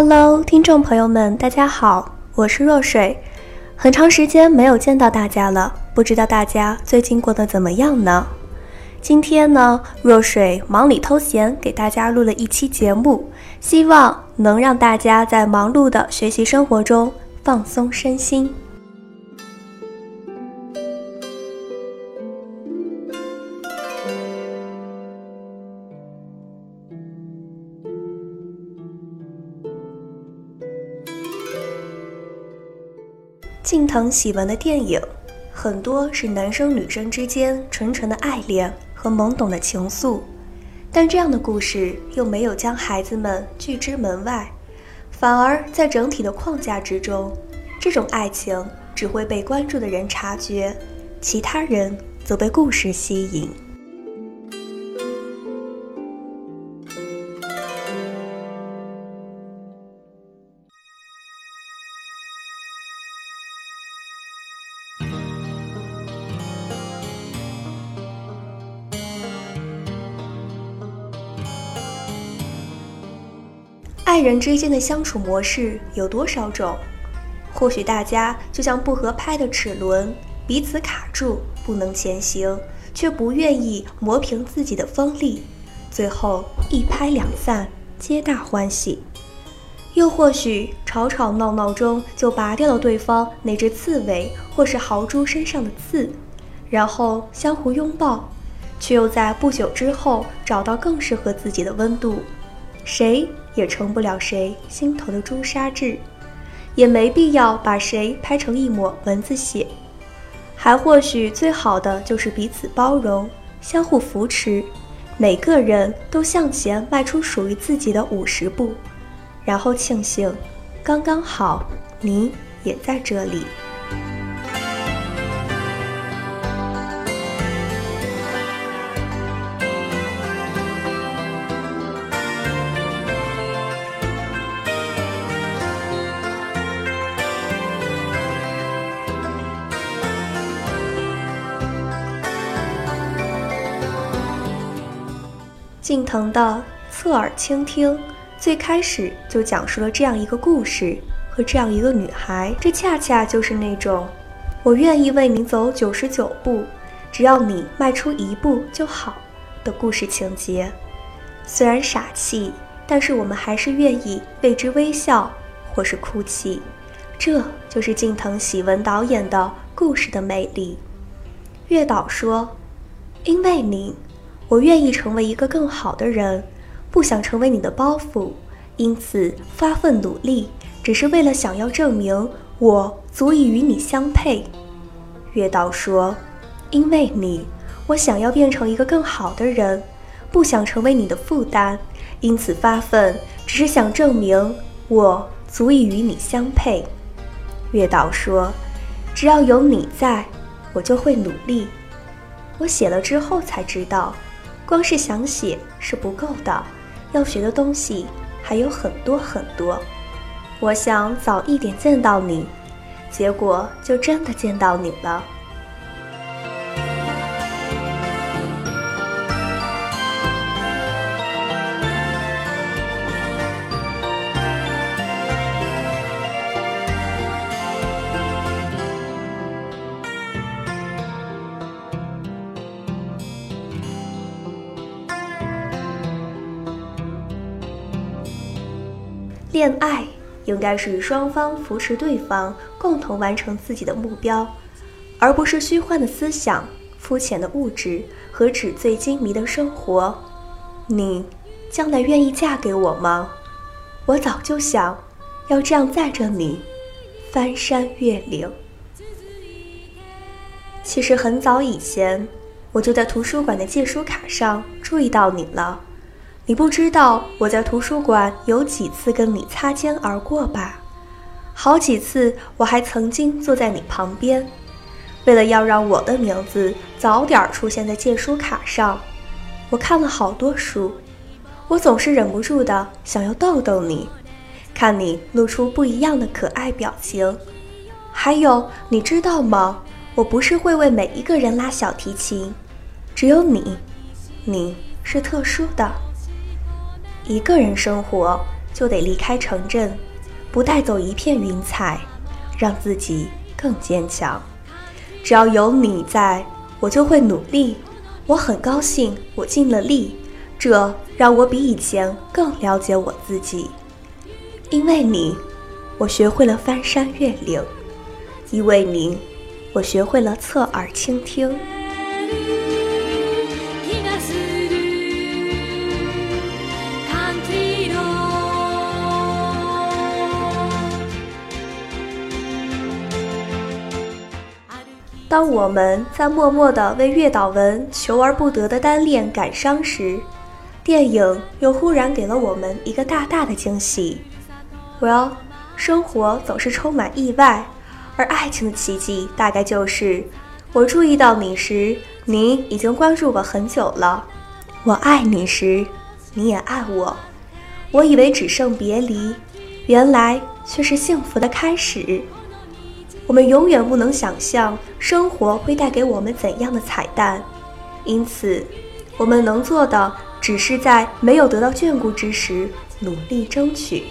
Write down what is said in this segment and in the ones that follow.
Hello，听众朋友们，大家好，我是若水。很长时间没有见到大家了，不知道大家最近过得怎么样呢？今天呢，若水忙里偷闲，给大家录了一期节目，希望能让大家在忙碌的学习生活中放松身心。心疼喜文的电影，很多是男生女生之间纯纯的爱恋和懵懂的情愫，但这样的故事又没有将孩子们拒之门外，反而在整体的框架之中，这种爱情只会被关注的人察觉，其他人则被故事吸引。爱人之间的相处模式有多少种？或许大家就像不合拍的齿轮，彼此卡住，不能前行，却不愿意磨平自己的锋利，最后一拍两散，皆大欢喜。又或许吵吵闹闹中就拔掉了对方那只刺猬或是豪猪身上的刺，然后相互拥抱，却又在不久之后找到更适合自己的温度。谁？也成不了谁心头的朱砂痣，也没必要把谁拍成一抹蚊子血，还或许最好的就是彼此包容，相互扶持，每个人都向前迈出属于自己的五十步，然后庆幸，刚刚好，你也在这里。近藤的侧耳倾听，最开始就讲述了这样一个故事和这样一个女孩。这恰恰就是那种我愿意为你走九十九步，只要你迈出一步就好的故事情节。虽然傻气，但是我们还是愿意为之微笑或是哭泣。这就是近藤喜文导演的故事的魅力。月岛说：“因为你。”我愿意成为一个更好的人，不想成为你的包袱，因此发奋努力，只是为了想要证明我足以与你相配。月岛说：“因为你，我想要变成一个更好的人，不想成为你的负担，因此发奋，只是想证明我足以与你相配。”月岛说：“只要有你在，我就会努力。”我写了之后才知道。光是想写是不够的，要学的东西还有很多很多。我想早一点见到你，结果就真的见到你了。恋爱应该是双方扶持对方，共同完成自己的目标，而不是虚幻的思想、肤浅的物质和纸醉金迷的生活。你将来愿意嫁给我吗？我早就想要这样载着你，翻山越岭。其实很早以前，我就在图书馆的借书卡上注意到你了。你不知道我在图书馆有几次跟你擦肩而过吧？好几次，我还曾经坐在你旁边。为了要让我的名字早点出现在借书卡上，我看了好多书。我总是忍不住的想要逗逗你，看你露出不一样的可爱表情。还有，你知道吗？我不是会为每一个人拉小提琴，只有你，你是特殊的。一个人生活，就得离开城镇，不带走一片云彩，让自己更坚强。只要有你在，我就会努力。我很高兴，我尽了力，这让我比以前更了解我自己。因为你，我学会了翻山越岭；因为你，我学会了侧耳倾听。当我们在默默地为月岛文求而不得的单恋感伤时，电影又忽然给了我们一个大大的惊喜。Well，生活总是充满意外，而爱情的奇迹大概就是：我注意到你时，你已经关注我很久了；我爱你时，你也爱我。我以为只剩别离，原来却是幸福的开始。我们永远不能想象生活会带给我们怎样的彩蛋，因此，我们能做的只是在没有得到眷顾之时努力争取。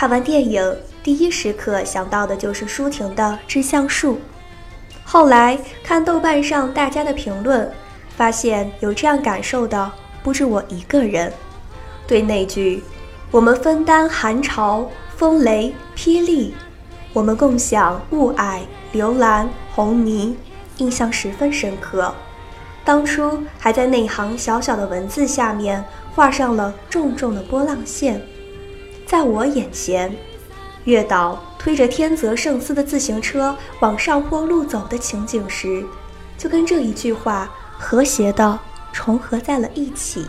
看完电影，第一时刻想到的就是舒婷的《致橡树》。后来看豆瓣上大家的评论，发现有这样感受的不止我一个人。对那句“我们分担寒潮、风雷、霹雳，我们共享雾霭、流岚、红霓”印象十分深刻。当初还在那行小小的文字下面画上了重重的波浪线。在我眼前，月岛推着天泽圣司的自行车往上坡路走的情景时，就跟这一句话和谐地重合在了一起。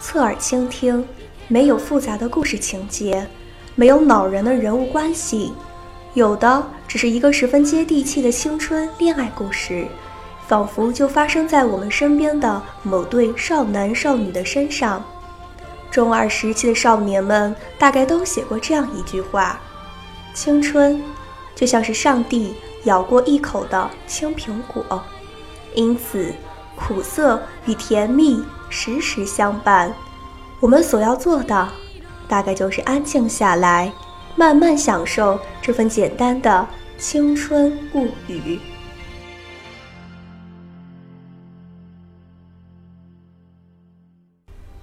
侧耳倾听，没有复杂的故事情节，没有恼人的人物关系，有的只是一个十分接地气的青春恋爱故事，仿佛就发生在我们身边的某对少男少女的身上。中二时期的少年们大概都写过这样一句话：“青春，就像是上帝咬过一口的青苹果，因此苦涩与甜蜜时时相伴。我们所要做的，大概就是安静下来，慢慢享受这份简单的青春物语。”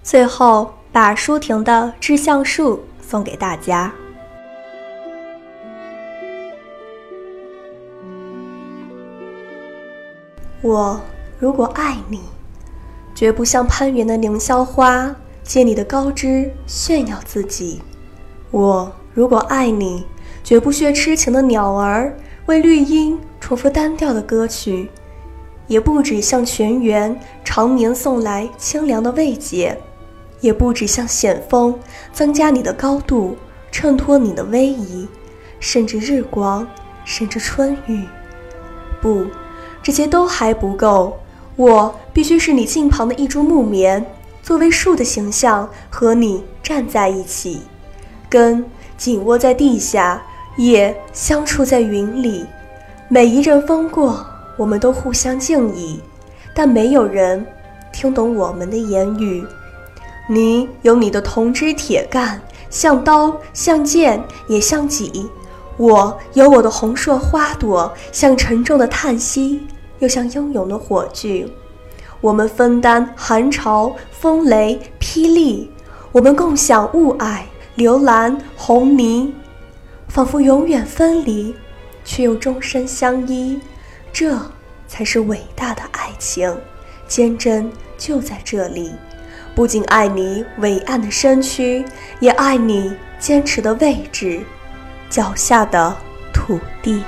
最后。把舒婷的《致橡树》送给大家。我如果爱你，绝不像攀援的凌霄花，借你的高枝炫耀自己；我如果爱你，绝不学痴情的鸟儿，为绿荫重复单调的歌曲，也不止向泉源常年送来清凉的慰藉。也不止像险峰增加你的高度，衬托你的威仪，甚至日光，甚至春雨。不，这些都还不够。我必须是你近旁的一株木棉，作为树的形象和你站在一起，根紧握在地下，叶相触在云里。每一阵风过，我们都互相敬意，但没有人听懂我们的言语。你有你的铜枝铁干，像刀，像剑，也像戟；我有我的红硕花朵，像沉重的叹息，又像英勇的火炬。我们分担寒潮、风雷、霹雳，我们共享雾霭、流岚、红霓，仿佛永远分离，却又终身相依。这才是伟大的爱情，坚贞就在这里。不仅爱你伟岸的身躯，也爱你坚持的位置，脚下的土地。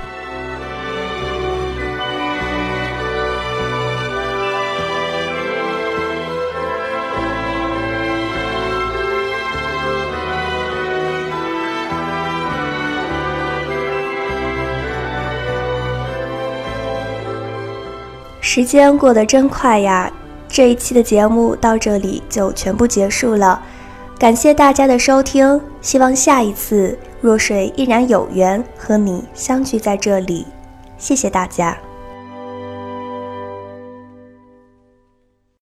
时间过得真快呀！这一期的节目到这里就全部结束了，感谢大家的收听，希望下一次若水依然有缘和你相聚在这里，谢谢大家。